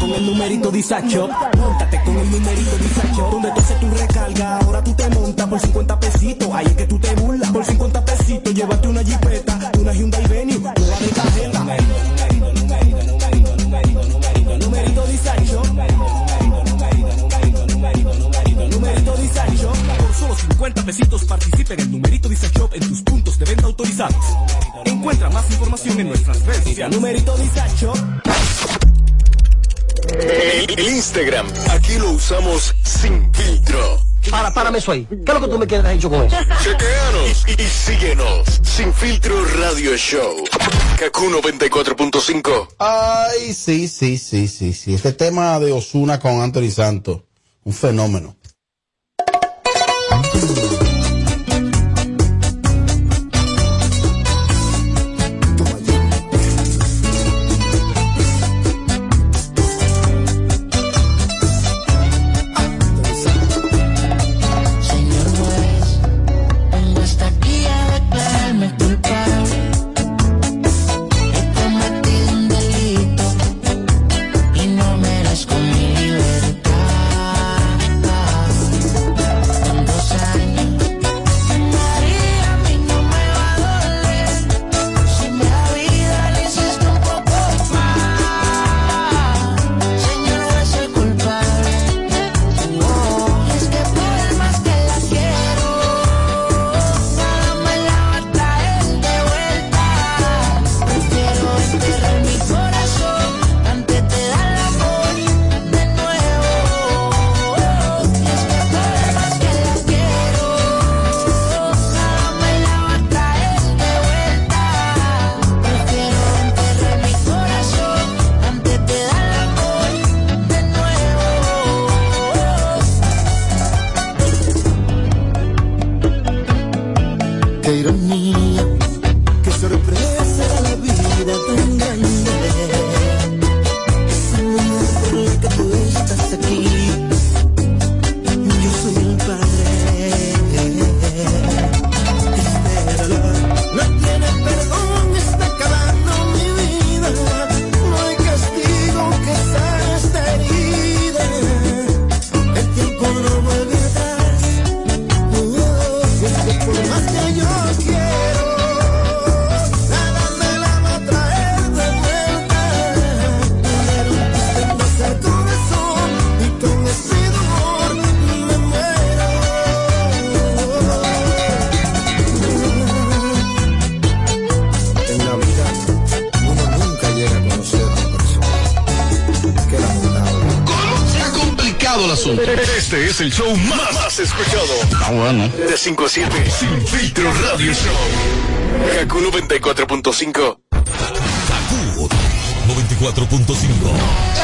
Con el numerito Disacho. Móntate con el numerito Disacho. Donde tú haces tu recarga, ahora tú te montas por 50 pesitos. Ahí es que tú te burlas. Por 50 pesitos, llévate una 50 pesitos participa en el numerito Disacho en tus puntos de venta autorizados. Encuentra más información en nuestras redes sociales. Numerito Disacho. El, el Instagram, aquí lo usamos sin filtro. Para, párame eso ahí. ¿Qué es lo que tú me quieres hecho con eso? Chequeanos y, y síguenos. Sin filtro radio show. Kaku 94.5. Ay, sí, sí, sí, sí, sí. Este tema de Osuna con Anthony Santos, un fenómeno. El show más, más escuchado. Ah, bueno. De 5 a 7. Sin filtro radio show. Kaku 94.5. 94.5.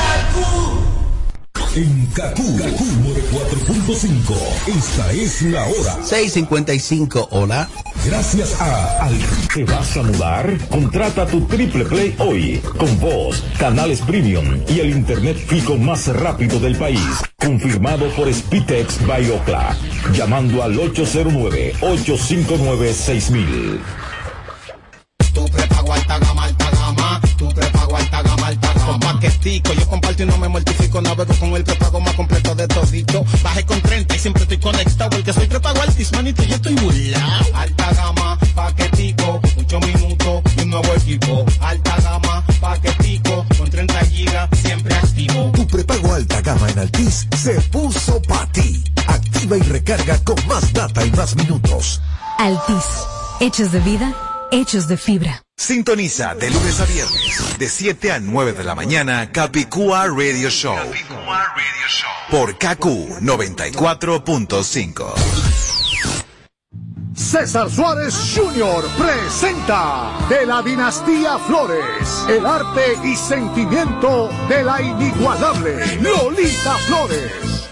En Kaku, Kaku 4.5. Esta es la hora. 655, hola. Gracias a Al. ¿Te vas a mudar? Contrata tu triple play hoy. Con voz, canales premium y el internet fijo más rápido del país. Confirmado por Spitex by Ocla. Llamando al 809-859-6000. Tu prepago alta gama, alta gama. Tu prepago alta gama, alta gama. Con paquetico, yo comparto y no me mortifico. Navego con el prepago más completo de todito. Bajé con 30 y siempre estoy conectado. El que soy prepago altis, manito, yo estoy burlao. Alta gama, paquetico, muchos minutos y un nuevo equipo. Alta gama, Tu prepago alta gama en Altis se puso para ti. Activa y recarga con más data y más minutos. Altis. Hechos de vida, hechos de fibra. Sintoniza de lunes a viernes, de 7 a 9 de la mañana, Capicúa Radio Show. Por KQ 94.5. César Suárez Jr. presenta de la dinastía Flores, el arte y sentimiento de la inigualable Lolita Flores.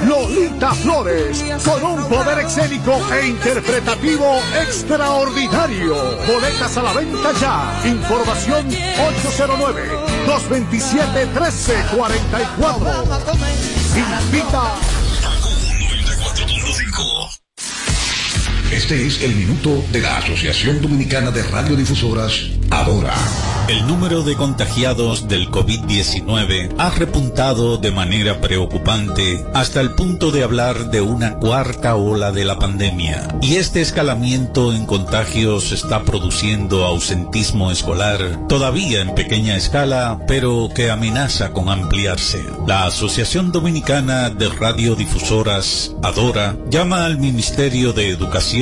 Lolita Flores, con un poder escénico e interpretativo extraordinario. Boletas a la venta ya. Información 809-227-1344. Invita. Este es el minuto de la Asociación Dominicana de Radiodifusoras, Adora. El número de contagiados del COVID-19 ha repuntado de manera preocupante hasta el punto de hablar de una cuarta ola de la pandemia. Y este escalamiento en contagios está produciendo ausentismo escolar, todavía en pequeña escala, pero que amenaza con ampliarse. La Asociación Dominicana de Radiodifusoras, Adora, llama al Ministerio de Educación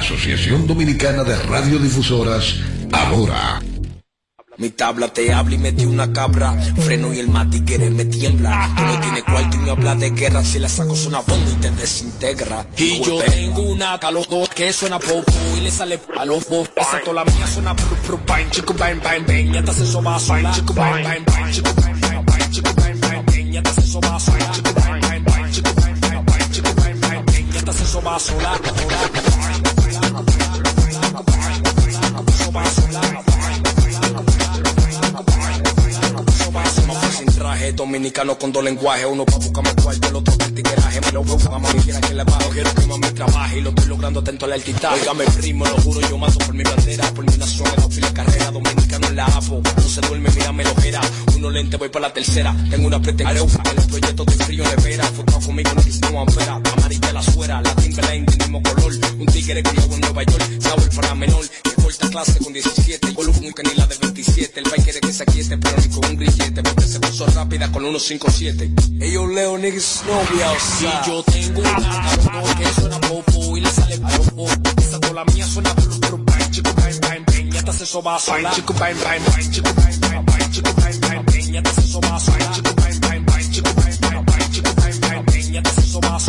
Asociación Dominicana de Radiodifusoras, Adora. Mi tabla te habla y me dio una cabra. Freno y el matiquere me tiembla. Tú no tienes cuarto y me habla de guerra. Si le saco una bomba y te desintegra. Y yo tengo una a los dos que suena poco y le sale a los dos. Esa toda la mía suena pru pru bang, chico bang bang bang. Ya te hace eso va a sonar. Chico bang bang bang, chico bang bang bang, chico bang bang bang. Ya te hace eso va a sonar. Chico bang bang bang, chico bang bang bang, chico bang bang bang. Ya te hace eso va traje dominicano con dos lenguajes, uno pa' buscarme cuarto, el otro para tigueraje, me lo busca, mamá, me quiera que le bajo, quiero que mami trabaje y lo estoy logrando atento al altitaje. Óigame primo, lo juro, yo mato por mi bandera, por mi nación, me doy la carrera, dominicano en la APO, no se duerme, mírame lo era, uno lente, voy para la tercera, tengo una pretensión, en el proyecto de frío nevera, enfocado conmigo, no quise no ampera, amarilla la suera, la Timberline del mismo color, un tigre criado en Nueva York, sabor para menor, que corta clase con 17, volumen que ni la de 27, el país quiere que se aquiete, pero ni con un grillete, porque se puso con 157. Ellos Leo niggas novia, o sea, yo tengo una que suena popo y le sale popo, esa tola mía suena pru pru bang, chico bang bang bang, ya te hace eso va a sonar, chico bang bang bang, chico bang bang bang, chico bang bang bang, ya te hace eso va a sonar, chico bang bang bang, chico bang bang bang, chico bang bang bang, ya te hace eso va a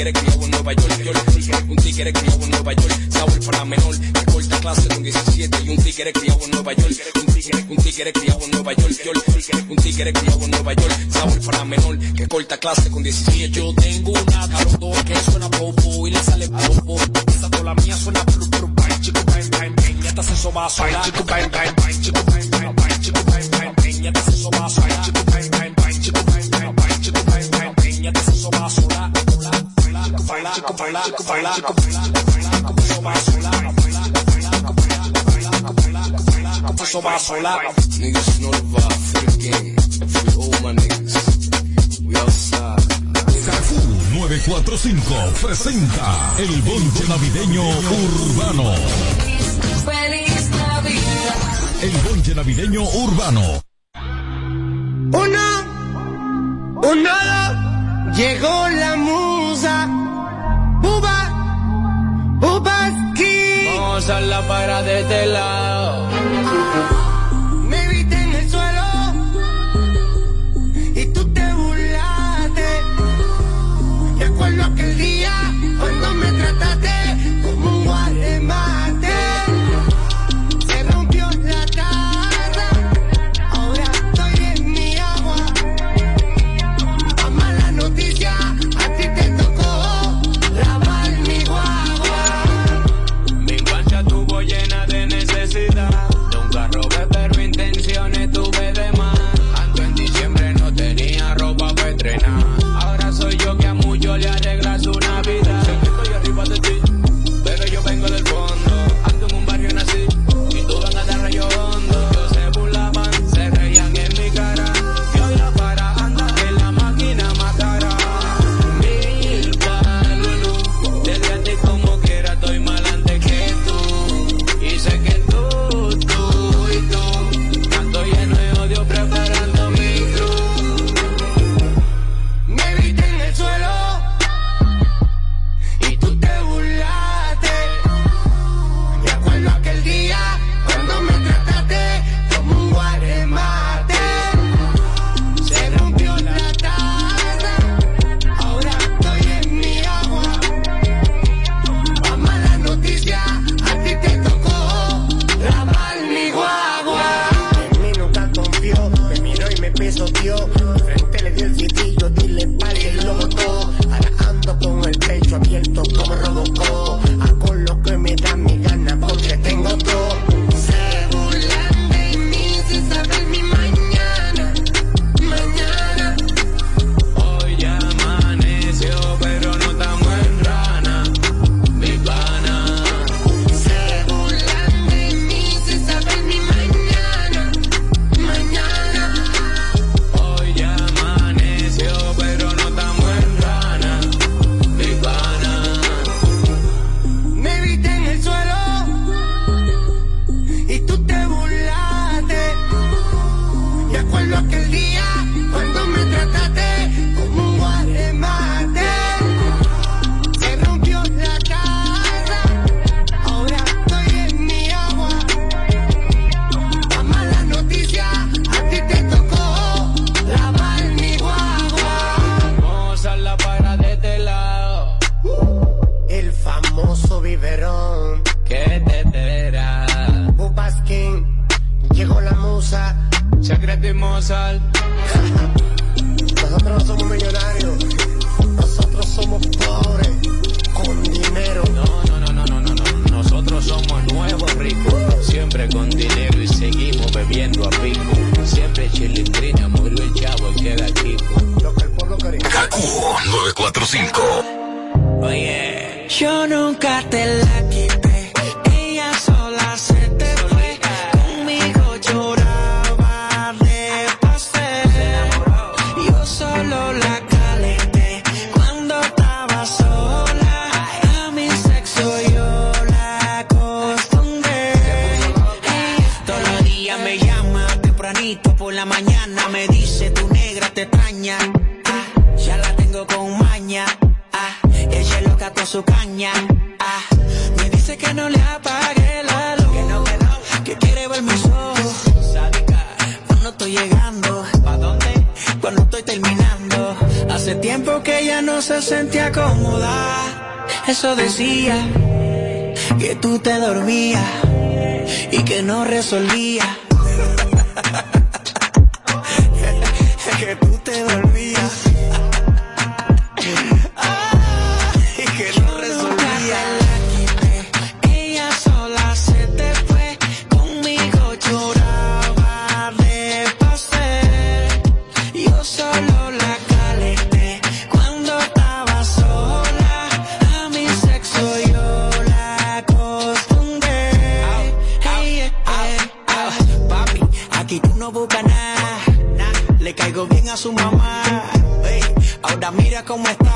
tigre criado en Nueva York, Un tigre criado en Nueva York, Saúl para menor. De corta clase con 17 y un tigre criado en Nueva York. Un tigre, criado en Nueva York, Un tigre criado en Nueva York, Saúl para menor. Que corta clase con 17. Yo tengo una calor que suena popo y le sale popo. Esa tola mía suena pru pru bang, chico bang bang bang. Ya te se soba. Chico 945 presenta el bonche navideño urbano. Feliz Navidad. El bonche navideño urbano. Una, una, llegó la musa Uba, Ubaski. Vamos a la para de este lado. Me viste en el suelo y tú te burlaste. Recuerdo aquel día.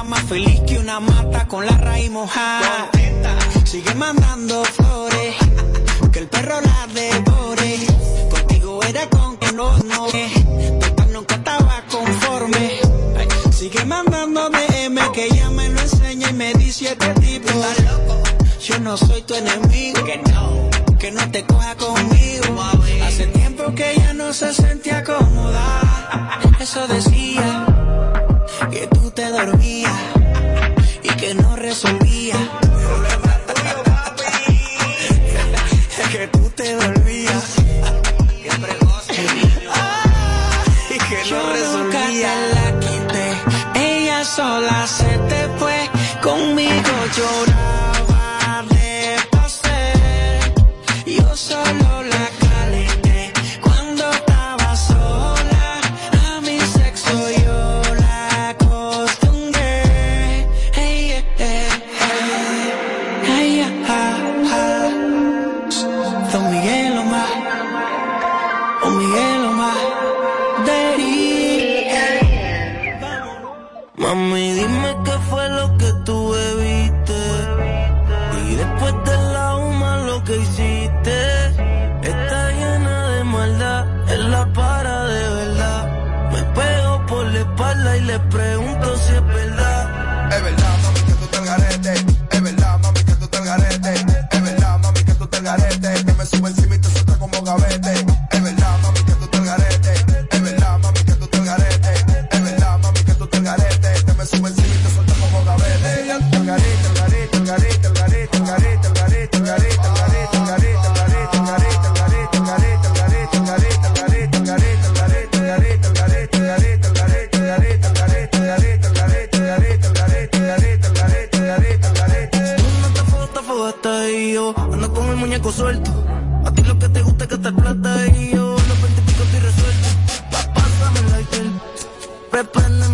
más feliz que una mata con la raíz mojada. Sigue mandando flores, que el perro la devore. Contigo era con que no, no, total nunca estaba conforme. Sigue mandando DM que ella me lo enseña y me dice este tipo. Yo no soy tu enemigo. Que no, que no te coja conmigo. Hace tiempo que ella no se sentía cómoda, eso decía son muñeco suelto. A ti lo que te gusta es gastar plata y yo los 20 pico estoy resuelto. Pásame el like, prepándeme.